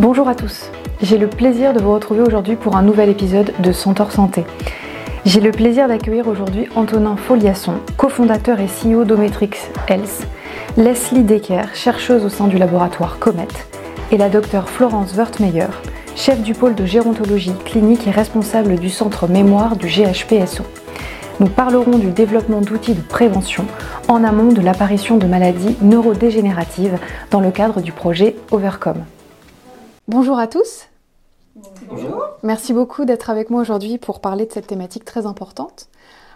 Bonjour à tous, j'ai le plaisir de vous retrouver aujourd'hui pour un nouvel épisode de Centaure Santé. J'ai le plaisir d'accueillir aujourd'hui Antonin Foliasson, cofondateur et CEO d'Ometrix Health, Leslie Decker, chercheuse au sein du laboratoire Comet, et la docteure Florence Wertmeyer, chef du pôle de gérontologie clinique et responsable du centre mémoire du GHPSO. Nous parlerons du développement d'outils de prévention en amont de l'apparition de maladies neurodégénératives dans le cadre du projet Overcome. Bonjour à tous. Bonjour. Merci beaucoup d'être avec moi aujourd'hui pour parler de cette thématique très importante.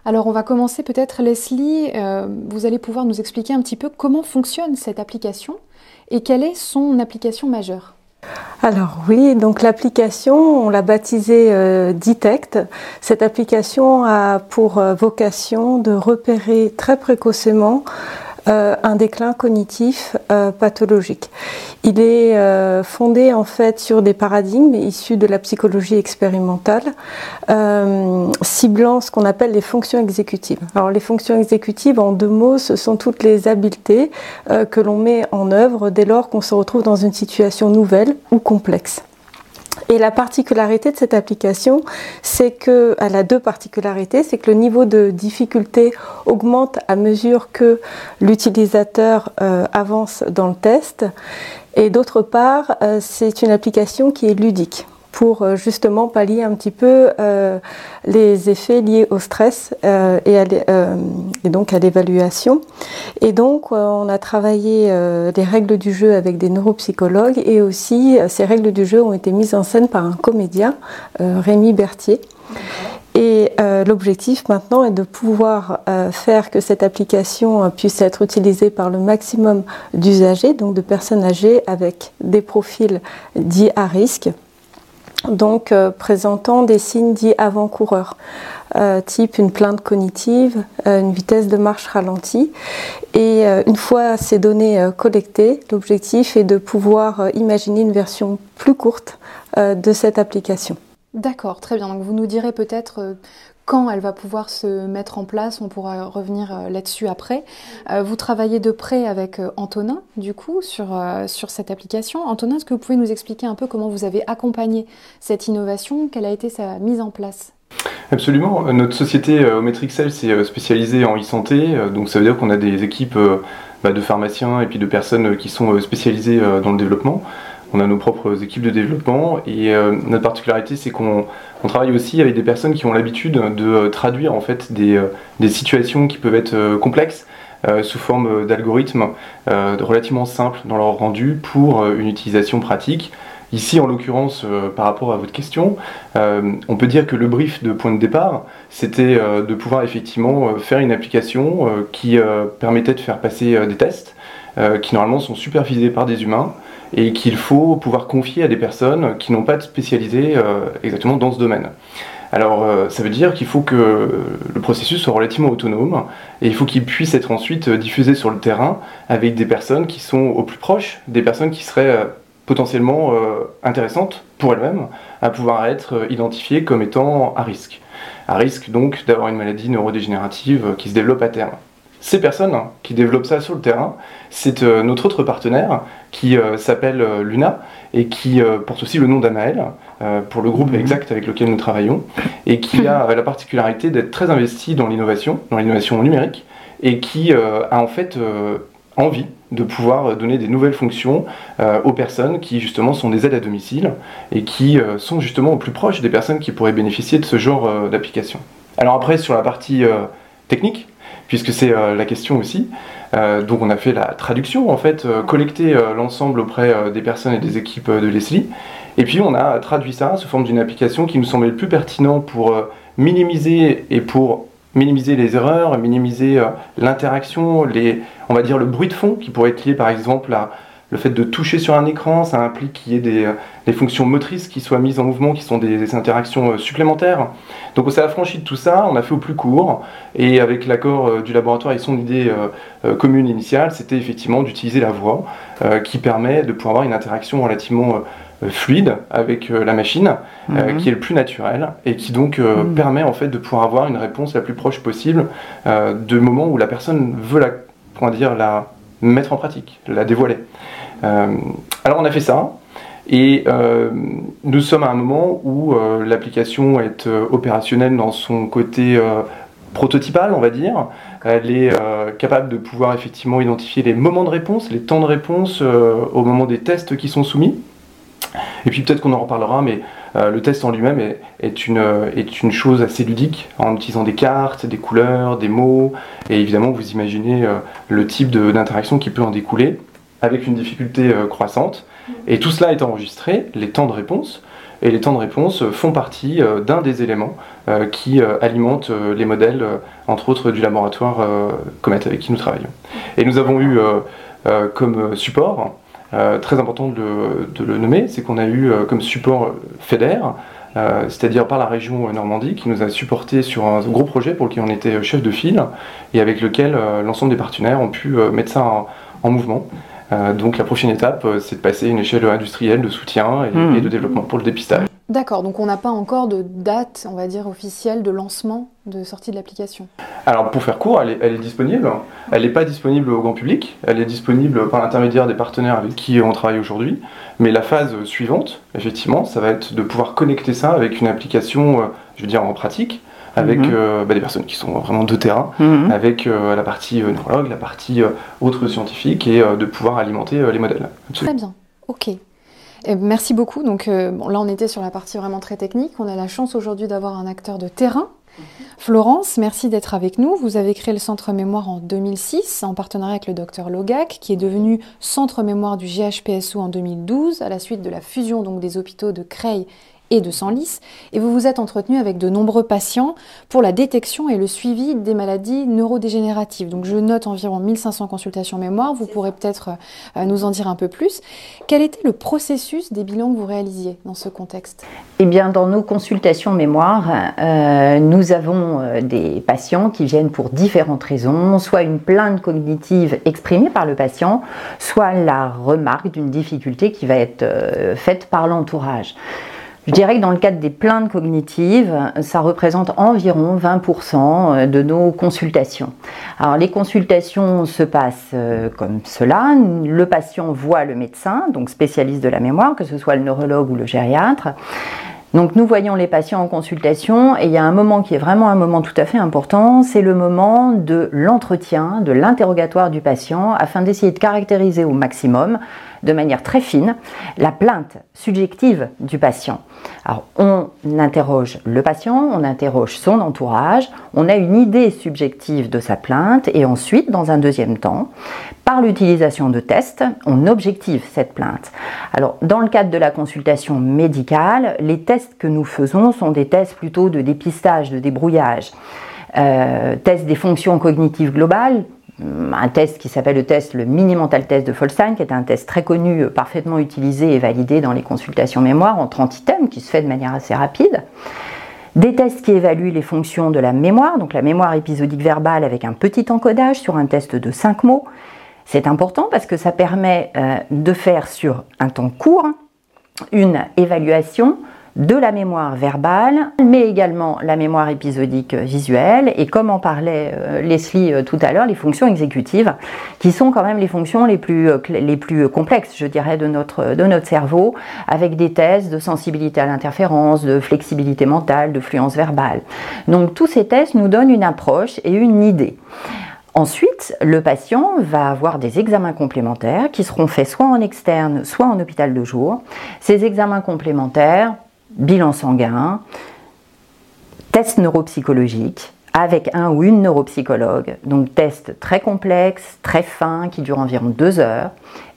Alors on va commencer peut-être Leslie, euh, vous allez pouvoir nous expliquer un petit peu comment fonctionne cette application et quelle est son application majeure. Alors oui, donc l'application, on l'a baptisée euh, Detect. Cette application a pour euh, vocation de repérer très précocement euh, un déclin cognitif euh, pathologique. Il est euh, fondé en fait sur des paradigmes issus de la psychologie expérimentale, ciblant ce qu'on appelle les fonctions exécutives. Alors les fonctions exécutives, en deux mots, ce sont toutes les habiletés que l'on met en œuvre dès lors qu'on se retrouve dans une situation nouvelle ou complexe. Et la particularité de cette application, c'est que, elle a deux particularités, c'est que le niveau de difficulté augmente à mesure que l'utilisateur euh, avance dans le test. Et d'autre part, euh, c'est une application qui est ludique pour euh, justement pallier un petit peu euh, les effets liés au stress euh, et, et, donc à l'évaluation. Et donc on a travaillé les règles du jeu avec des neuropsychologues et aussi ces règles du jeu ont été mises en scène par un comédien, Rémi Berthier. Et l'objectif maintenant est de pouvoir faire que cette application puisse être utilisée par le maximum d'usagers, donc de personnes âgées avec des profils dits à risque, donc euh, présentant des signes dits avant-coureurs, euh, type une plainte cognitive, euh, une vitesse de marche ralentie. Et une fois ces données collectées, l'objectif est de pouvoir imaginer une version plus courte de cette application. D'accord, très bien. Donc vous nous direz peut-être quand elle va pouvoir se mettre en place, on pourra revenir euh, là-dessus après. Euh, vous travaillez de près avec euh, Antonin, du coup, sur, sur cette application. Antonin, est-ce que vous pouvez nous expliquer un peu comment vous avez accompagné cette innovation, quelle a été sa mise en place? Absolument. Notre société Ometrixel s'est spécialisée en e-santé, donc ça veut dire qu'on a des équipes bah, de pharmaciens et puis de personnes qui sont spécialisées dans le développement on a nos propres équipes de développement et euh, notre particularité c'est qu'on travaille aussi avec des personnes qui ont l'habitude de euh, traduire en fait des, euh, situations qui peuvent être complexes sous forme d'algorithmes relativement simples dans leur rendu pour une utilisation pratique. Ici, en l'occurrence, par rapport à votre question, on peut dire que le brief de point de départ, c'était de pouvoir effectivement faire une application qui permettait de faire passer des tests qui normalement sont supervisés par des humains et qu'il faut pouvoir confier à des personnes qui n'ont pas de spécialité euh, exactement dans ce domaine. Alors euh, ça veut dire qu'il faut que le processus soit relativement autonome et il faut qu'il puisse être ensuite diffusé sur le terrain avec des personnes qui sont au plus proches, des personnes qui seraient euh, potentiellement intéressantes pour elles-mêmes à pouvoir être identifiées comme étant à risque. À risque donc d'avoir une maladie neurodégénérative qui se développe à terme ces personnes qui développent ça sur le terrain, c'est euh, notre autre partenaire qui euh, s'appelle euh, Luna et qui porte aussi le nom d'Anaël pour le groupe mhm. exact avec lequel nous travaillons et qui a la particularité d'être très investi dans l'innovation, dans l'innovation numérique et qui a en fait envie de pouvoir donner des nouvelles fonctions aux personnes qui justement sont des aides à domicile et qui sont justement au plus proche des personnes qui pourraient bénéficier de ce genre d'application. Alors après sur la partie technique, puisque c'est euh, la question aussi. Euh, donc on a fait la traduction, en fait, euh, collecter l'ensemble auprès des personnes et des équipes de Leslie. Et puis on a traduit ça sous forme d'une application qui nous semblait le plus pertinent pour minimiser et pour minimiser les erreurs, minimiser l'interaction, les, on va dire le bruit de fond qui pourrait être lié par exemple à le fait de toucher sur un écran, ça implique qu'il y ait des, des, fonctions motrices qui soient mises en mouvement, qui sont des, interactions euh, supplémentaires. Donc on s'est affranchi de tout ça, on a fait au plus court, et avec l'accord euh, du laboratoire et son idée euh, commune initiale, c'était effectivement d'utiliser la voix, qui permet de pouvoir avoir une interaction relativement fluide avec la machine, mhm. qui est le plus naturel, et qui donc mhm. permet en fait de pouvoir avoir une réponse la plus proche possible de moment où la personne veut la, comment dire, la mettre en pratique, la dévoiler. Euh, alors on a fait ça. Et nous sommes à un moment où l'application est opérationnelle dans son côté prototypal, on va dire. Elle est capable de pouvoir effectivement identifier les moments de réponse, les temps de réponse au moment des tests qui sont soumis. Et puis peut-être qu'on en reparlera, mais euh, le test en lui-même est, une, chose assez ludique, en utilisant des cartes, des couleurs, des mots, et évidemment vous imaginez euh, le type d'interaction qui peut en découler, avec une difficulté euh, croissante. Et tout cela est enregistré, les temps de réponse, et les temps de réponse font partie d'un des éléments qui alimentent les modèles, entre autres du laboratoire Comet avec qui nous travaillons. Et nous avons eu comme support euh, très important de, le nommer, c'est qu'on a eu euh, comme support FEDER, euh, c'est-à-dire par la région Normandie, qui nous a supporté sur un gros projet pour lequel on était chef de file et avec lequel l'ensemble des partenaires ont pu mettre ça en mouvement. Donc la prochaine étape, c'est de passer à une échelle industrielle de soutien et, hmm. et de développement pour le dépistage. D'accord, donc on n'a pas encore de date, on va dire, officielle de lancement de sortie de l'application. Alors pour faire court, elle est, disponible. Elle n'est pas disponible au grand public, elle est disponible par l'intermédiaire des partenaires avec qui on travaille aujourd'hui. Mais la phase suivante, effectivement, ça va être de pouvoir connecter ça avec une application, euh, je veux dire en pratique, avec mhm. euh, bah, des personnes qui sont vraiment de terrain, mhm. avec euh, la partie neurologue, la partie autre scientifique, et de pouvoir alimenter les modèles. Très bien, ok merci beaucoup. Donc euh, là, on était sur la partie vraiment très technique. On a la chance aujourd'hui d'avoir un acteur de terrain. Florence, merci d'être avec nous. Vous avez créé le Centre Mémoire en 2006 en partenariat avec le docteur Logac, qui est devenu Centre Mémoire du GHPSO en 2012 à la suite de la fusion donc des hôpitaux de Creil et de Senlis, et vous vous êtes entretenu avec de nombreux patients pour la détection et le suivi des maladies neurodégénératives. Donc je note environ 1500 consultations mémoire, vous pourrez peut-être euh, nous en dire un peu plus. Quel était le processus des bilans que vous réalisiez dans ce contexte? Eh bien, dans nos consultations mémoire, euh, nous avons euh, des patients qui viennent pour différentes raisons, soit une plainte cognitive exprimée par le patient, soit la remarque d'une difficulté qui va être faite par l'entourage. Je dirais que dans le cadre des plaintes cognitives, ça représente environ 20% de nos consultations. Alors les consultations se passent euh, comme cela. Le patient voit le médecin, donc spécialiste de la mémoire, que ce soit le neurologue ou le gériatre. Nous voyons les patients en consultation et il y a un moment qui est vraiment un moment tout à fait important, c'est le moment de l'entretien, de l'interrogatoire du patient afin d'essayer de caractériser au maximum de manière très fine la plainte subjective du patient. Alors on interroge le patient, on interroge son entourage, on a une idée subjective de sa plainte et ensuite, dans un deuxième temps, par l'utilisation de tests, on objective cette plainte. Alors dans le cadre de la consultation médicale, les tests que nous faisons sont des tests plutôt de dépistage, de débrouillage. Euh, tests des fonctions cognitives globales, un test qui s'appelle le test, le mini-mental test de Folstein, qui est un test très connu, euh, parfaitement utilisé et validé dans les consultations mémoire en 30 items, qui se fait de manière assez rapide. Des tests qui évaluent les fonctions de la mémoire, donc la mémoire épisodique verbale avec un petit encodage sur un test de 5 mots. C'est important parce que ça permet euh, de faire sur un temps court une évaluation de la mémoire verbale, mais également la mémoire épisodique visuelle, et comme en parlait euh, Leslie euh, tout à l'heure, les fonctions exécutives, qui sont quand même les fonctions les plus, euh, les plus complexes, je dirais, de notre, de notre cerveau, avec des tests de sensibilité à l'interférence, de flexibilité mentale, de fluence verbale. Donc tous ces tests nous donnent une approche et une idée. Ensuite, le patient va avoir des examens complémentaires qui seront faits soit en externe, soit en hôpital de jour. Ces examens complémentaires bilan sanguin, test neuropsychologique avec un ou une neuropsychologue, donc test très complexe, très fin, qui dure environ deux heures,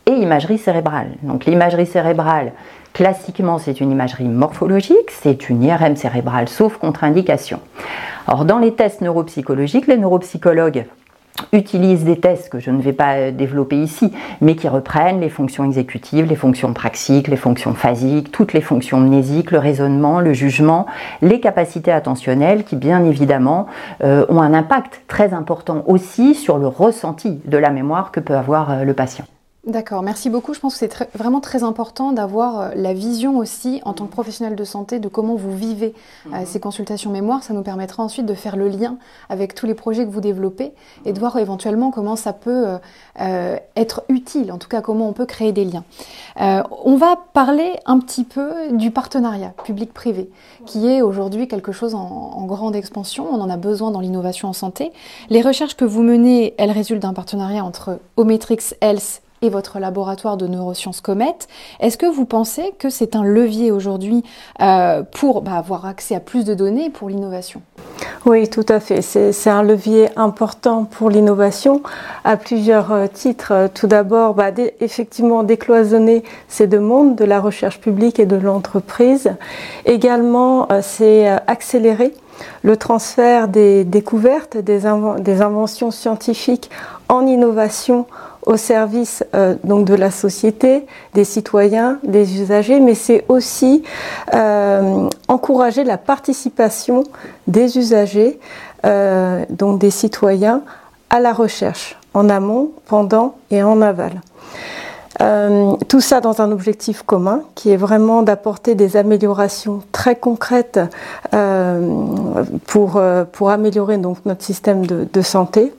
et imagerie cérébrale. Donc l'imagerie cérébrale, classiquement, c'est une imagerie morphologique, c'est une IRM cérébrale, sauf contre-indication. Or, dans les tests neuropsychologiques, les neuropsychologues utilisent des tests que je ne vais pas euh, développer ici, mais qui reprennent les fonctions exécutives, les fonctions praxiques, les fonctions phasiques, toutes les fonctions mnésiques, le raisonnement, le jugement, les capacités attentionnelles qui bien évidemment euh, ont un impact très important aussi sur le ressenti de la mémoire que peut avoir euh, le patient. D'accord, merci beaucoup. Je pense que c'est vraiment très important d'avoir euh, la vision aussi en tant que professionnel de santé de comment vous vivez euh, mhm. ces consultations mémoire. Ça nous permettra ensuite de faire le lien avec tous les projets que vous développez et de voir éventuellement comment ça peut euh, être utile, en tout cas comment on peut créer des liens. on va parler un petit peu du partenariat public-privé, qui est aujourd'hui quelque chose en, en grande expansion. On en a besoin dans l'innovation en santé. Les recherches que vous menez, elles résultent d'un partenariat entre Ometrix Health et votre laboratoire de neurosciences Comet. Est-ce que vous pensez que c'est un levier aujourd'hui euh, pour bah, avoir accès à plus de données pour l'innovation? Oui, tout à fait. C'est un levier important pour l'innovation à plusieurs euh, titres. Tout d'abord, bah, effectivement, décloisonner ces deux mondes de la recherche publique et de l'entreprise. Également, euh, c'est accélérer le transfert des découvertes, des, des inventions scientifiques en innovation au service euh, donc de la société, des citoyens, des usagers, mais c'est aussi euh, encourager la participation des usagers, euh, donc des citoyens, à la recherche, en amont, pendant et en aval. tout ça dans un objectif commun qui est vraiment d'apporter des améliorations très concrètes pour, pour améliorer donc, notre système de, de santé,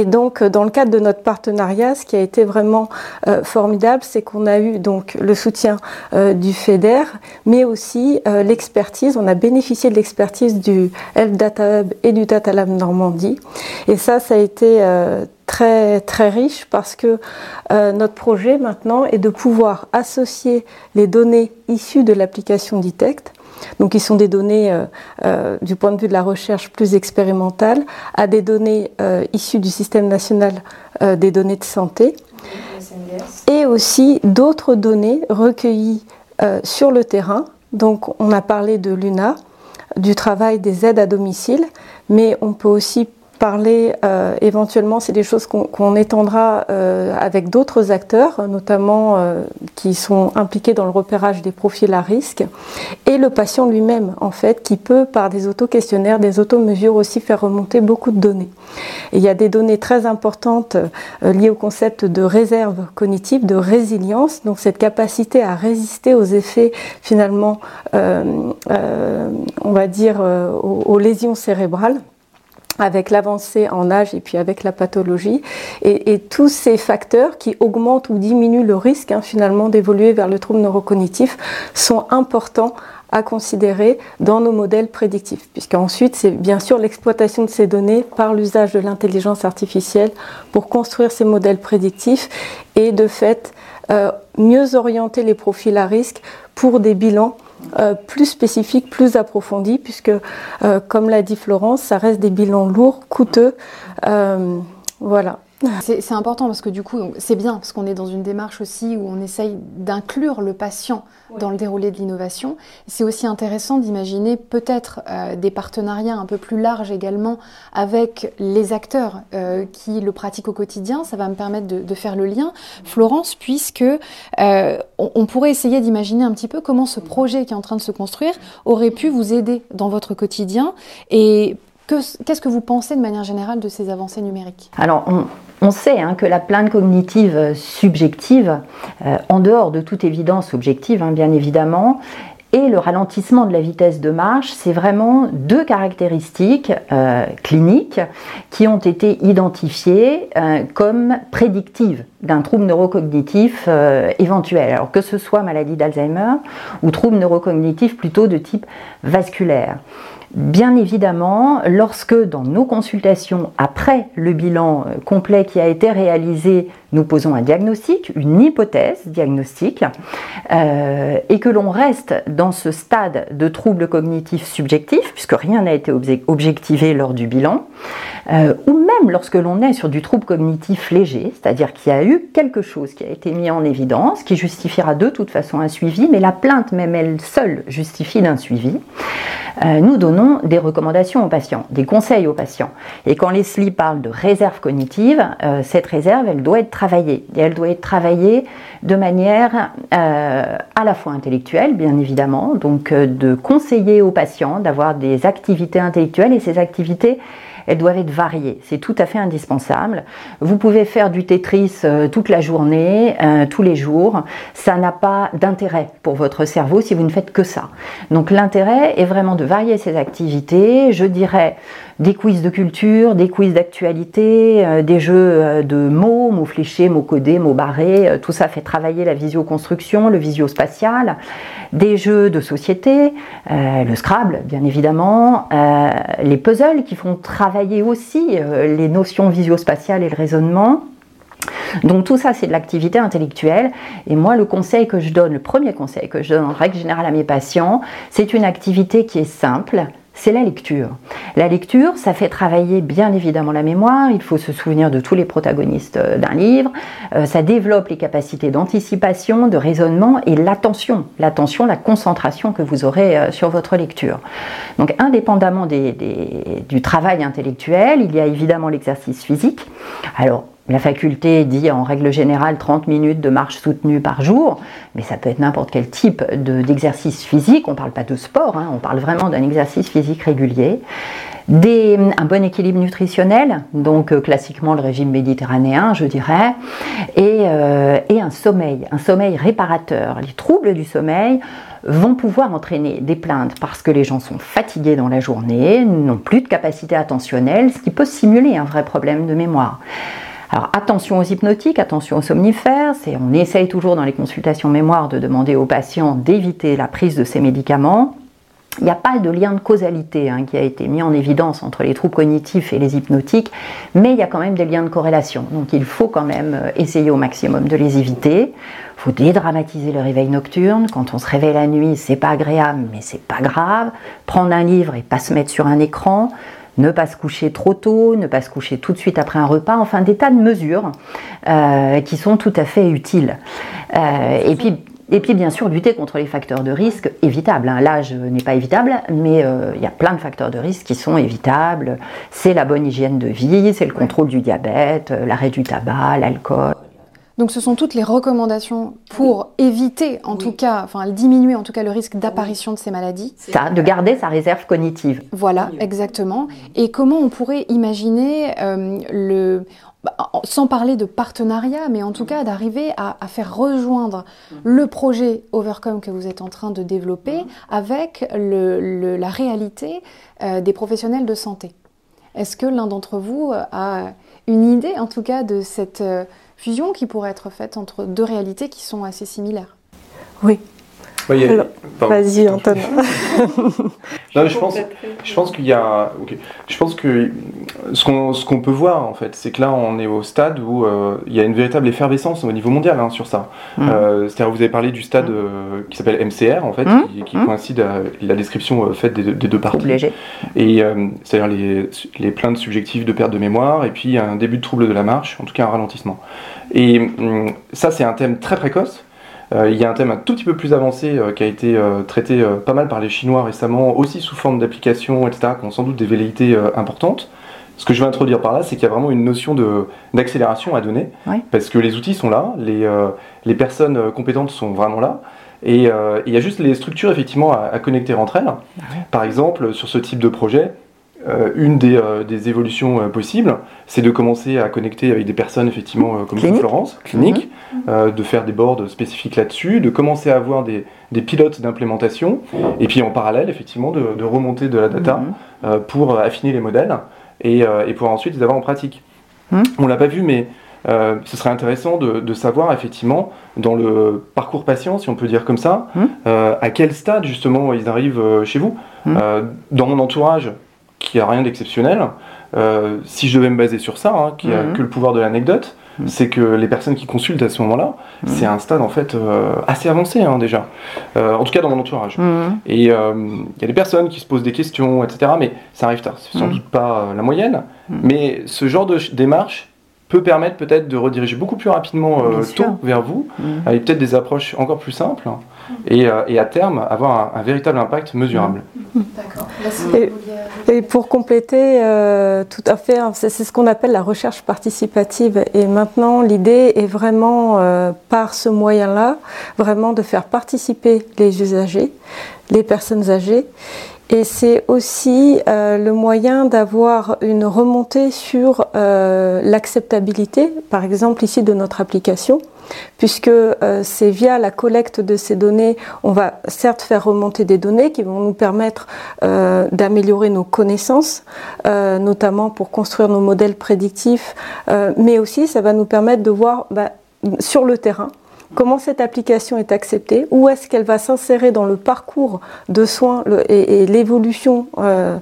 et donc, dans le cadre de notre partenariat, ce qui a été vraiment euh, formidable, c'est qu'on a eu donc le soutien euh, du FEDER, mais aussi euh, l'expertise. On a bénéficié de l'expertise du Health Data Hub et du Data Lab Normandie. Et ça, ça a été très très riche parce que notre projet maintenant est de pouvoir associer les données issues de l'application Detect donc qui sont des données euh, euh, du point de vue de la recherche plus expérimentale, à des données euh, issues du système national des données de santé, et aussi d'autres données recueillies sur le terrain. Donc on a parlé de l'UNA, du travail des aides à domicile, mais on peut aussi parler euh, éventuellement, c'est des choses qu'on étendra euh, avec d'autres acteurs, notamment euh, qui sont impliqués dans le repérage des profils à risque, et le patient lui-même, en fait, qui peut, par des auto-questionnaires, des auto-mesures aussi faire remonter beaucoup de données. Il y a des données très importantes liées au concept de réserve cognitive, de résilience, donc cette capacité à résister aux effets, finalement, on va dire, aux lésions cérébrales avec l'avancée en âge et puis avec la pathologie, et, tous ces facteurs qui augmentent ou diminuent le risque hein, finalement d'évoluer vers le trouble neurocognitif sont importants à considérer dans nos modèles prédictifs, puisqu'ensuite c'est bien sûr l'exploitation de ces données par l'usage de l'intelligence artificielle pour construire ces modèles prédictifs et de fait euh, mieux orienter les profils à risque pour des bilans euh, plus spécifiques, plus approfondis, puisque, euh, comme l'a dit Florence, ça reste des bilans lourds, coûteux. Euh, voilà. C'est important parce que du coup, c'est bien parce qu'on est dans une démarche aussi où on essaye d'inclure le patient dans le déroulé de l'innovation. C'est aussi intéressant d'imaginer peut-être euh, des partenariats un peu plus larges également avec les acteurs euh, qui le pratiquent au quotidien. Ça va me permettre de, faire le lien, Florence, puisque euh, on, pourrait essayer d'imaginer un petit peu comment ce projet qui est en train de se construire aurait pu vous aider dans votre quotidien et Qu'est-ce que vous pensez de manière générale de ces avancées numériques? Alors, on, sait hein, que la plainte cognitive subjective, euh, en dehors de toute évidence objective, hein, bien évidemment, et le ralentissement de la vitesse de marche, c'est vraiment deux caractéristiques euh, cliniques qui ont été identifiées euh, comme prédictives d'un trouble neurocognitif éventuel. Alors que ce soit maladie d'Alzheimer ou trouble neurocognitif plutôt de type vasculaire. Bien évidemment, lorsque dans nos consultations, après le bilan euh, complet qui a été réalisé, nous posons un diagnostic, une hypothèse diagnostique, euh, et que l'on reste dans ce stade de trouble cognitif subjectif, puisque rien n'a été objectivé lors du bilan, euh, ou même lorsque l'on est sur du trouble cognitif léger, c'est-à-dire qu'il y a eu quelque chose qui a été mis en évidence, qui justifiera de toute façon un suivi, mais la plainte même elle seule justifie d'un suivi, nous donnons des recommandations aux patients, des conseils aux patients. Et quand Leslie parle de réserve cognitive, euh, cette réserve, elle doit être travaillée. Et elle doit être travaillée de manière euh, à la fois intellectuelle, bien évidemment, donc euh, de conseiller aux patients d'avoir des activités intellectuelles et ces activités elles doivent être variées. C'est tout à fait indispensable. Vous pouvez faire du Tetris euh, toute la journée, euh, tous les jours. Ça n'a pas d'intérêt pour votre cerveau si vous ne faites que ça. Donc l'intérêt est vraiment de varier ces activités. Je dirais des quiz de culture, des quiz d'actualité, euh, des jeux euh, de mots, mots fléchés, mots codés, mots barrés. Euh, tout ça fait travailler la visioconstruction, le visio-spatial, des jeux de société, le Scrabble bien évidemment, les puzzles qui font travailler aussi les notions visio-spatiales et le raisonnement. Donc tout ça, c'est de l'activité intellectuelle. Et moi, le conseil que je donne, le premier conseil que je donne en règle générale à mes patients, c'est une activité qui est simple, c'est la lecture. La lecture, ça fait travailler bien évidemment la mémoire, il faut se souvenir de tous les protagonistes euh, d'un livre, euh, ça développe les capacités d'anticipation, de raisonnement et l'attention, l'attention, la concentration que vous aurez euh, sur votre lecture. Donc indépendamment du travail intellectuel, il y a évidemment l'exercice physique. La faculté dit en règle générale 30 minutes de marche soutenue par jour, mais ça peut être n'importe quel type d'exercice physique, on ne parle pas de sport, hein, on parle vraiment d'un exercice physique régulier. un bon équilibre nutritionnel, donc euh, classiquement le régime méditerranéen, je dirais, et, euh, et, un sommeil, un sommeil réparateur. Les troubles du sommeil vont pouvoir entraîner des plaintes parce que les gens sont fatigués dans la journée, n'ont plus de capacité attentionnelle, ce qui peut simuler un vrai problème de mémoire. Alors attention aux hypnotiques, attention aux somnifères, on essaye toujours dans les consultations mémoire de demander aux patients d'éviter la prise de ces médicaments. Il n'y a pas de lien de causalité hein, qui a été mis en évidence entre les troubles cognitifs et les hypnotiques, mais il y a quand même des liens de corrélation. Donc il faut quand même euh, essayer au maximum de les éviter. Il faut dédramatiser le réveil nocturne. Quand on se réveille la nuit, c'est pas agréable, mais c'est pas grave. Prendre un livre et pas se mettre sur un écran ne pas se coucher trop tôt, ne pas se coucher tout de suite après un repas, enfin des tas de mesures euh, qui sont tout à fait utiles. Euh, et puis et puis bien sûr lutter contre les facteurs de risque évitables. Hein. L'âge n'est pas évitable, mais euh, il y a plein de facteurs de risque qui sont évitables. C'est la bonne hygiène de vie, c'est le contrôle du diabète, l'arrêt du tabac, l'alcool. Donc ce sont toutes les recommandations pour éviter, en tout cas, enfin diminuer en tout cas le risque d'apparition de ces maladies. Ça, de garder sa réserve cognitive. Voilà, exactement. Et comment on pourrait imaginer euh, le, bah, sans parler de partenariat, mais en tout cas d'arriver à, faire rejoindre le projet Overcome que vous êtes en train de développer avec la réalité euh, des professionnels de santé. Est-ce que l'un d'entre vous a une idée, en tout cas, de cette euh, fusion qui pourrait être faite entre deux réalités qui sont assez similaires. Oui. Vas-y, Antoine. je pense, je pense qu'il y a. Je pense que ce qu'on peut voir, en fait, c'est que là, on est au stade où euh, il y a une véritable effervescence au niveau mondial hein, sur ça. Mm. Euh, c'est-à-dire, vous avez parlé du stade mm. euh, qui s'appelle MCR, en fait, mm. qui, coïncide à la description faite des, des, deux parties. Léger. Et c'est-à-dire les, les plaintes subjectives de perte de mémoire et puis un début de trouble de la marche, en tout cas un ralentissement. Et ça, c'est un thème très précoce. Euh, il y a un thème un tout petit peu plus avancé euh, qui a été euh, traité pas mal par les Chinois récemment, aussi sous forme d'applications, etc., qui ont sans doute des velléités importantes. Ce que je veux introduire par là, c'est qu'il y a vraiment une notion d'accélération à donner, parce que les outils sont là, les, les personnes compétentes sont vraiment là, et il y a juste les structures effectivement à, connecter entre elles. Ah par exemple, sur ce type de projet, euh, une des, des évolutions possibles, c'est de commencer à connecter avec des personnes effectivement comme Florence, clinique, mhm. de faire des boards spécifiques là-dessus, de commencer à avoir des, des pilotes d'implémentation, et puis en parallèle effectivement de, de remonter de la data mhm. pour affiner les modèles et, et pour ensuite les avoir en pratique. Mhm. On l'a pas vu, mais ce serait intéressant de, de, savoir effectivement dans le parcours patient, si on peut dire comme ça, à quel stade justement ils arrivent chez vous. dans mon entourage, qui a rien d'exceptionnel. Euh, si je devais me baser sur ça, hein, qui a mhm. que le pouvoir de l'anecdote, mhm. c'est que les personnes qui consultent à ce moment-là, mhm. c'est un stade en fait euh, assez avancé hein, déjà. Euh, en tout cas dans mon entourage. Et il y a des personnes qui se posent des questions, etc. Mais ça arrive tard. C'est sans doute pas la moyenne. Mais ce genre de démarche peut permettre peut-être de rediriger beaucoup plus rapidement tôt vers vous, avec peut-être des approches encore plus simples. Euh, et, à terme avoir un, véritable impact mesurable. D'accord. Et, pour compléter, euh, tout à fait, hein, c'est ce qu'on appelle la recherche participative. Et maintenant, l'idée est vraiment, euh, par ce moyen-là, vraiment de faire participer les usagers, les personnes âgées, Et c'est aussi euh, le moyen d'avoir une remontée sur l'acceptabilité, par exemple ici de notre application, puisque euh, c'est via la collecte de ces données, on va certes faire remonter des données qui vont nous permettre d'améliorer nos connaissances, notamment pour construire nos modèles prédictifs, mais aussi ça va nous permettre de voir bah, sur le terrain comment cette application est acceptée, où est-ce qu'elle va s'insérer dans le parcours de soins et, l'évolution euh,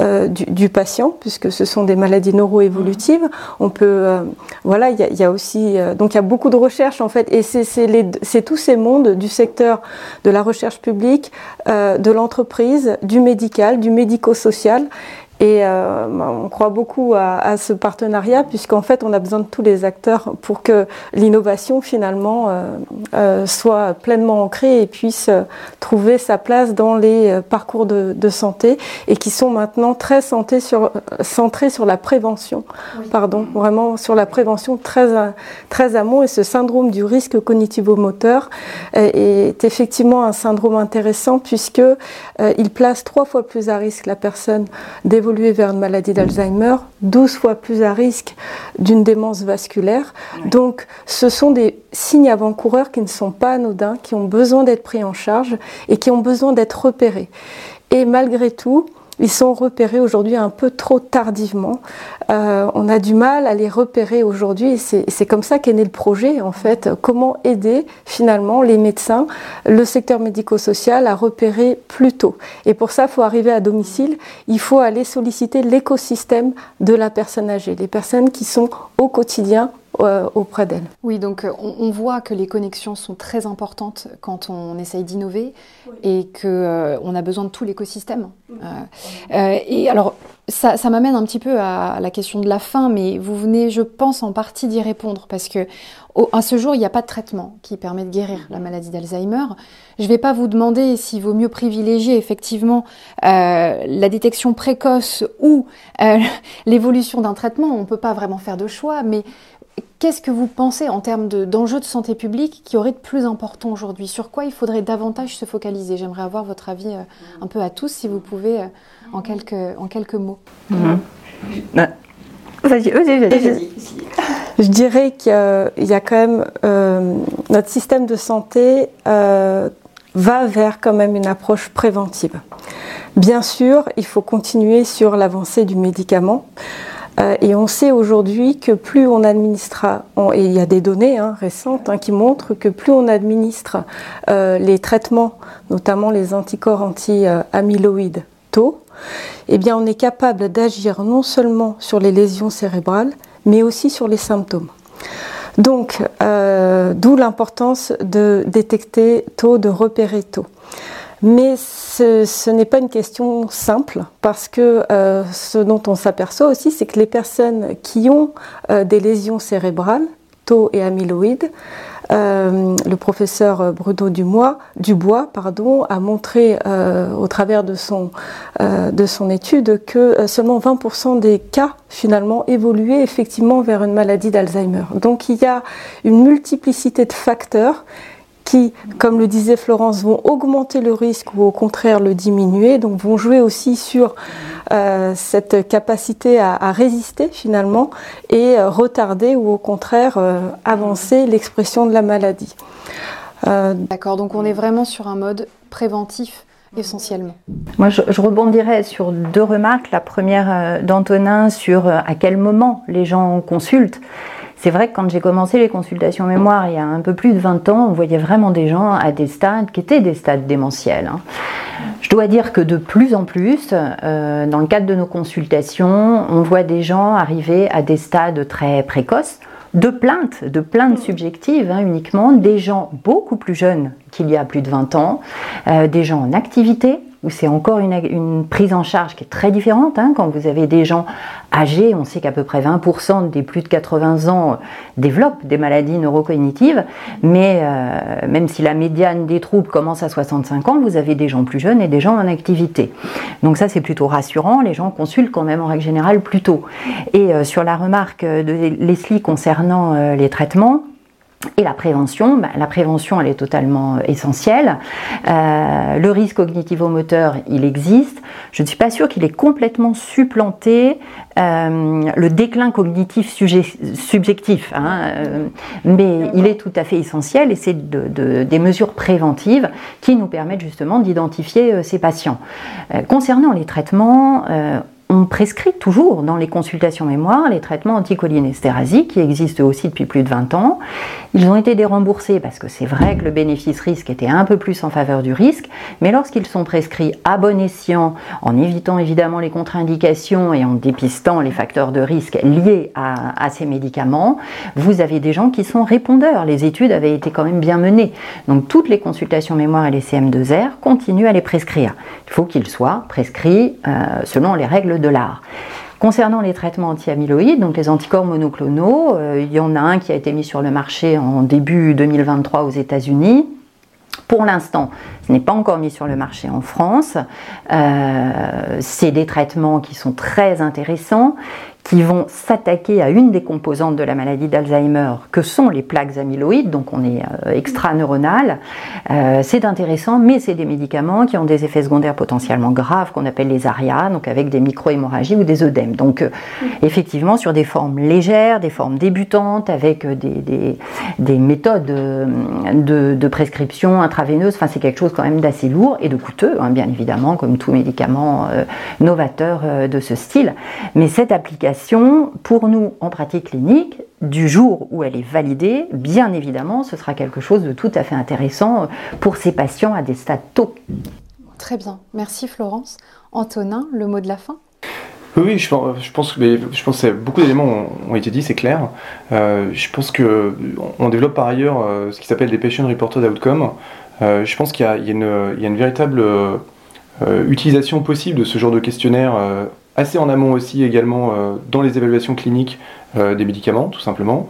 euh, du, patient, puisque ce sont des maladies neuroévolutives. On peut, euh, voilà, il y, a aussi, donc il y a beaucoup de recherches en fait, et c'est tous ces mondes du secteur de la recherche publique, de l'entreprise, du médical, du médico-social, et euh, on croit beaucoup à, ce partenariat puisqu'en fait on a besoin de tous les acteurs pour que l'innovation finalement euh, euh, soit pleinement ancrée et puisse trouver sa place dans les parcours de, santé et qui sont maintenant très sur, centrés sur la prévention. Pardon, vraiment sur la prévention très, très amont et ce syndrome du risque cognitivo-moteur est, effectivement un syndrome intéressant puisque il place trois fois plus à risque la personne d'évoluer vers une maladie d'Alzheimer, 12 fois plus à risque d'une démence vasculaire. Donc ce sont des signes avant-coureurs qui ne sont pas anodins, qui ont besoin d'être pris en charge et qui ont besoin d'être repérés. Et malgré tout, ils sont repérés aujourd'hui un peu trop tardivement. Euh, on a du mal à les repérer aujourd'hui c'est comme ça qu'est né le projet en fait. Comment aider finalement les médecins, le secteur médico-social à repérer plus tôt. Et pour ça, il faut arriver à domicile, il faut aller solliciter l'écosystème de la personne âgée, les personnes qui sont au quotidien auprès d'elle. Oui, donc euh, on, voit que les connexions sont très importantes quand on essaye d'innover et qu'on euh, on a besoin de tout l'écosystème. et alors, ça, m'amène un petit peu à, la question de la fin, mais vous venez, je pense, en partie d'y répondre parce que à ce jour, il n'y a pas de traitement qui permet de guérir la maladie d'Alzheimer. Je ne vais pas vous demander s'il vaut mieux privilégier effectivement la détection précoce ou l'évolution d'un traitement. On ne peut pas vraiment faire de choix, mais Qu'est-ce que vous pensez en termes d'enjeux de, santé publique qui aurait de plus important aujourd'hui? Sur quoi il faudrait davantage se focaliser? J'aimerais avoir votre avis euh, un peu à tous, si vous pouvez, euh, en, quelques, en quelques mots. Mhm. Je dirais qu'il y a quand même euh, notre système de santé va vers quand même une approche préventive. Bien sûr, il faut continuer sur l'avancée du médicament. Euh, et on sait aujourd'hui que plus on administre, et il y a des données hein, récentes hein, qui montrent que plus on administre euh, les traitements, notamment les anticorps anti-amyloïdes tôt, eh bien on est capable d'agir non seulement sur les lésions cérébrales, mais aussi sur les symptômes. Donc, euh, d'où l'importance de détecter tôt, de repérer tôt. Mais ce, n'est pas une question simple parce que euh, ce dont on s'aperçoit aussi, c'est que les personnes qui ont euh, des lésions cérébrales, taux et amyloïdes, euh, le professeur Bruno Dubois, Dubois a montré au travers de son, de son étude que seulement 20% des cas finalement évoluaient effectivement vers une maladie d'Alzheimer. Donc il y a une multiplicité de facteurs qui, comme le disait Florence, vont augmenter le risque ou au contraire le diminuer, donc vont jouer aussi sur euh, cette capacité à, résister finalement et euh, retarder ou au contraire euh, avancer l'expression de la maladie. D'accord, donc on est vraiment sur un mode préventif essentiellement. Moi, je, je, rebondirais sur deux remarques. La première d'Antonin sur à quel moment les gens consultent. C'est vrai que quand j'ai commencé les consultations mémoire il y a un peu plus de 20 ans, on voyait vraiment des gens à des stades qui étaient des stades démentiels. Hein. Je dois dire que de plus en plus, euh, dans le cadre de nos consultations, on voit des gens arriver à des stades très précoces de plaintes, de plaintes subjectives hein, uniquement, des gens beaucoup plus jeunes qu'il y a plus de 20 ans, euh, des gens en activité, où c'est encore une, prise en charge qui est très différente. Hein, quand vous avez des gens âgés, on sait qu'à peu près 20% des plus de 80 ans développent des maladies neurocognitives, mais euh, même si la médiane des troubles commence à 65 ans, vous avez des gens plus jeunes et des gens en activité. Donc ça c'est plutôt rassurant, les gens consultent quand même en règle générale plus tôt. Et euh, sur la remarque de Leslie concernant euh, les traitements, Et la prévention, ben, la prévention, elle est totalement euh, essentielle. Euh, le risque cognitivo-moteur, il existe. Je ne suis pas sûre qu'il ait complètement supplanté euh, le déclin cognitif subjectif, hein, mais il est tout à fait essentiel et c'est des mesures préventives qui nous permettent justement d'identifier ces patients. concernant les traitements, on prescrit toujours dans les consultations mémoire les traitements anticholinéstérasiques qui existent aussi depuis plus de 20 ans. Ils ont été déremboursés parce que c'est vrai que le bénéfice-risque était un peu plus en faveur du risque, mais lorsqu'ils sont prescrits à bon escient, en évitant évidemment les contre-indications et en dépistant les facteurs de risque liés à, ces médicaments, vous avez des gens qui sont répondeurs. Les études avaient été quand même bien menées. Donc toutes les consultations mémoire et les CM2R continuent à les prescrire. Il faut qu'ils soient prescrits euh, selon les règles Concernant les traitements anti-amyloïdes, donc les anticorps monoclonaux, euh, il y en a un qui a été mis sur le marché en début 2023 aux États-Unis. Pour l'instant, ce n'est pas encore mis sur le marché en France. Euh, c'est des traitements qui sont très intéressants qui vont s'attaquer à une des composantes de la maladie d'Alzheimer, que sont les plaques amyloïdes, donc on est euh, extraneuronal. Euh, c'est intéressant, mais c'est des médicaments qui ont des effets secondaires potentiellement graves, qu'on appelle les ARIA, donc avec des micro-hémorragies ou des œdèmes. Donc euh, effectivement, sur des formes légères, des formes débutantes, avec des, des, méthodes de, de, prescription intraveineuse, enfin c'est quelque chose quand même d'assez lourd et de coûteux, hein, bien évidemment, comme tout médicament novateur de ce style. Mais cette application pour nous en pratique clinique, du jour où elle est validée, bien évidemment, ce sera quelque chose de tout à fait intéressant pour ces patients à des stades tôt. Très bien, merci Florence. Antonin, le mot de la fin? Oui, je pense, je pense, je pense que beaucoup d'éléments ont, été dit, c'est clair. Euh, je pense que on développe par ailleurs euh, ce qui s'appelle des patient reported outcomes. Euh, je pense qu'il y, a une véritable utilisation possible de ce genre de questionnaire assez en amont aussi également euh, dans les évaluations cliniques euh, des médicaments, tout simplement.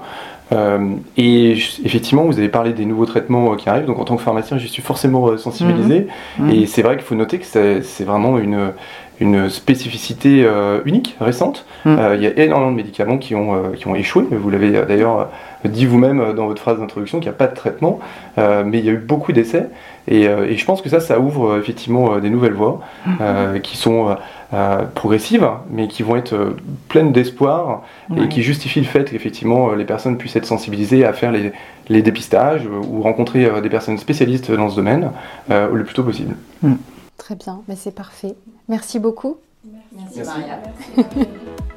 Euh, et effectivement, vous avez parlé des nouveaux traitements qui arrivent, donc en tant que pharmacien, je suis forcément sensibilisé. Mhm. Mhm. Et c'est vrai qu'il faut noter que c'est vraiment une, une spécificité unique, récente. Mhm. il y a énormément de médicaments qui ont, qui ont échoué. Vous l'avez d'ailleurs dit vous-même dans votre phrase d'introduction qu'il n'y a pas de traitement, mais il y a eu beaucoup d'essais. Et, et, je pense que ça, ça ouvre effectivement des nouvelles voies qui sont euh, progressives, mais qui vont être euh, pleines d'espoir et qui justifient le fait qu'effectivement euh, les personnes puissent être sensibilisées à faire les, les dépistages ou rencontrer des personnes spécialistes dans ce domaine le plus tôt possible. Très bien, mais c'est parfait. Merci beaucoup. Merci, Maria.